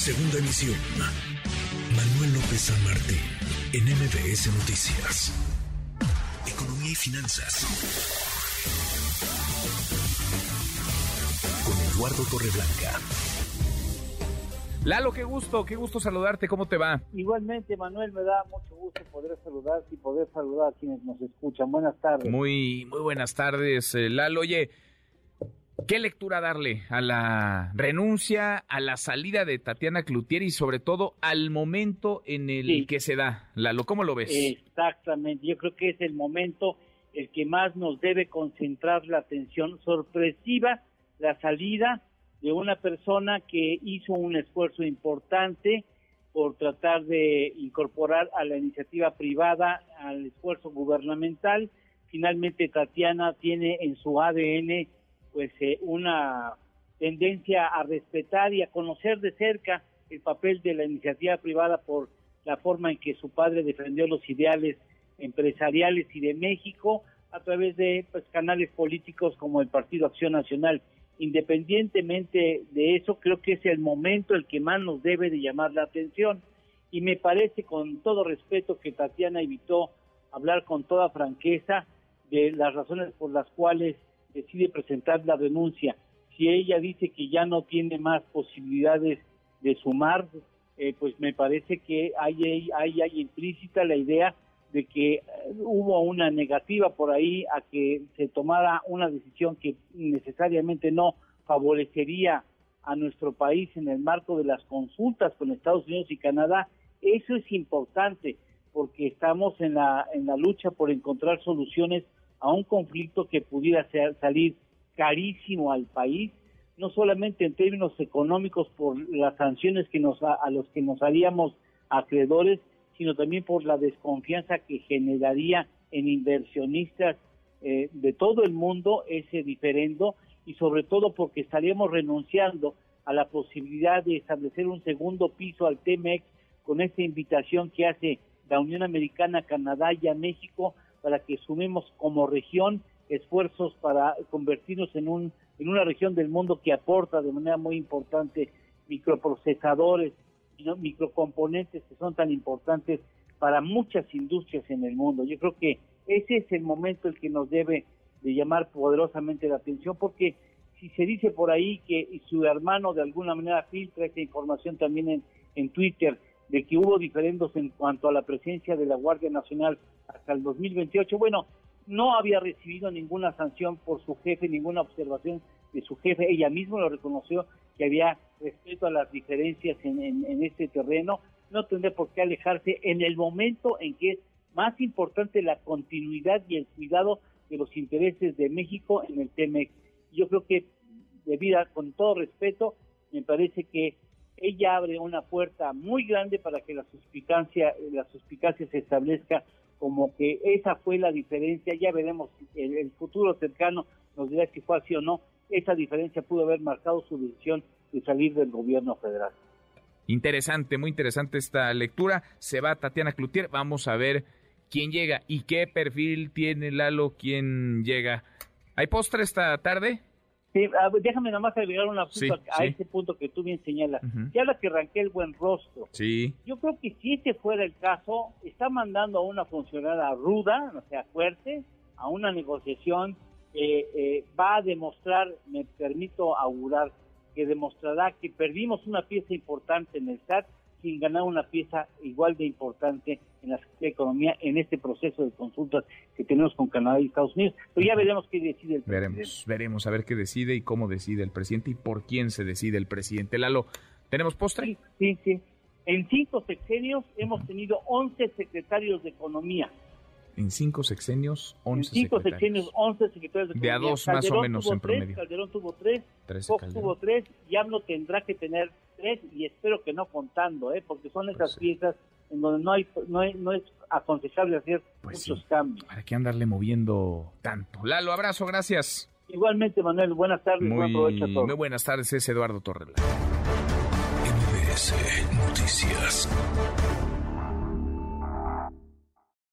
Segunda emisión. Manuel López San Martín, en MBS Noticias. Economía y finanzas. Con Eduardo Torreblanca. Lalo, qué gusto, qué gusto saludarte, ¿cómo te va? Igualmente, Manuel, me da mucho gusto poder saludarte y poder saludar a quienes nos escuchan. Buenas tardes. Muy, muy buenas tardes, eh, Lalo. Oye, ¿Qué lectura darle a la renuncia, a la salida de Tatiana Cloutier y sobre todo al momento en el que se da? Lalo, ¿cómo lo ves? Exactamente, yo creo que es el momento el que más nos debe concentrar la atención. Sorpresiva la salida de una persona que hizo un esfuerzo importante por tratar de incorporar a la iniciativa privada al esfuerzo gubernamental. Finalmente Tatiana tiene en su ADN pues eh, una tendencia a respetar y a conocer de cerca el papel de la iniciativa privada por la forma en que su padre defendió los ideales empresariales y de México a través de pues, canales políticos como el Partido Acción Nacional. Independientemente de eso, creo que es el momento el que más nos debe de llamar la atención. Y me parece, con todo respeto, que Tatiana evitó hablar con toda franqueza de las razones por las cuales decide presentar la denuncia, si ella dice que ya no tiene más posibilidades de sumar, eh, pues me parece que hay, hay, hay implícita la idea de que eh, hubo una negativa por ahí a que se tomara una decisión que necesariamente no favorecería a nuestro país en el marco de las consultas con Estados Unidos y Canadá. Eso es importante porque estamos en la, en la lucha por encontrar soluciones a un conflicto que pudiera ser, salir carísimo al país, no solamente en términos económicos por las sanciones que nos a, los que nos haríamos acreedores, sino también por la desconfianza que generaría en inversionistas eh, de todo el mundo ese diferendo y sobre todo porque estaríamos renunciando a la posibilidad de establecer un segundo piso al TEMEX con esta invitación que hace la Unión Americana, Canadá y a México para que sumemos como región esfuerzos para convertirnos en, un, en una región del mundo que aporta de manera muy importante microprocesadores, microcomponentes que son tan importantes para muchas industrias en el mundo. Yo creo que ese es el momento el que nos debe de llamar poderosamente la atención porque si se dice por ahí que su hermano de alguna manera filtra esa información también en, en Twitter de que hubo diferendos en cuanto a la presencia de la Guardia Nacional hasta el 2028. Bueno, no había recibido ninguna sanción por su jefe, ninguna observación de su jefe. Ella misma lo reconoció que había respeto a las diferencias en, este terreno. No tendría por qué alejarse en el momento en que es más importante la continuidad y el cuidado de los intereses de México en el TEMEX. Yo creo que, debido con todo respeto, me parece que ella abre una puerta muy grande para que la suspicacia, la suspicacia se establezca como que esa fue la diferencia, ya veremos, el, el futuro cercano nos dirá si fue así o no, esa diferencia pudo haber marcado su decisión de salir del gobierno federal. Interesante, muy interesante esta lectura. Se va Tatiana Cloutier, vamos a ver quién llega y qué perfil tiene Lalo, quién llega. ¿Hay postre esta tarde? Sí, déjame nada más agregar una punto a, ese punto que tú bien señalas. Ya la que arranqué el buen rostro. Sí. Yo creo que si ese fuera el caso, está mandando a una funcionaria ruda, o sea, fuerte, a una negociación que eh, va a demostrar, me permito augurar, que demostrará que perdimos una pieza importante en el SAT sin ganar una pieza igual de importante en la economía en este proceso de consultas que tenemos con Canadá y Estados Unidos. Pero ya veremos qué decide el presidente. Veremos, veremos a ver qué decide y cómo decide el presidente y por quién se decide el presidente. Lalo, ¿tenemos postre? Sí, sí. En cinco sexenios hemos tenido 11 secretarios de Economía. En cinco sexenios, 11 En cinco sexenios, 11 secretarios de Economía. De a dos más o menos en promedio. Calderón tuvo tres, Fox tuvo tres, y AMLO tendrá que tener tres, y espero que no contando, ¿eh? porque son esas pues piezas en donde no hay, no, no es aconsejable hacer pues muchos cambios. ¿Para qué andarle moviendo tanto? Lalo, abrazo, gracias. Igualmente, Manuel, buenas tardes. Muy, muy buenas tardes, es Eduardo Torres. MBS Noticias.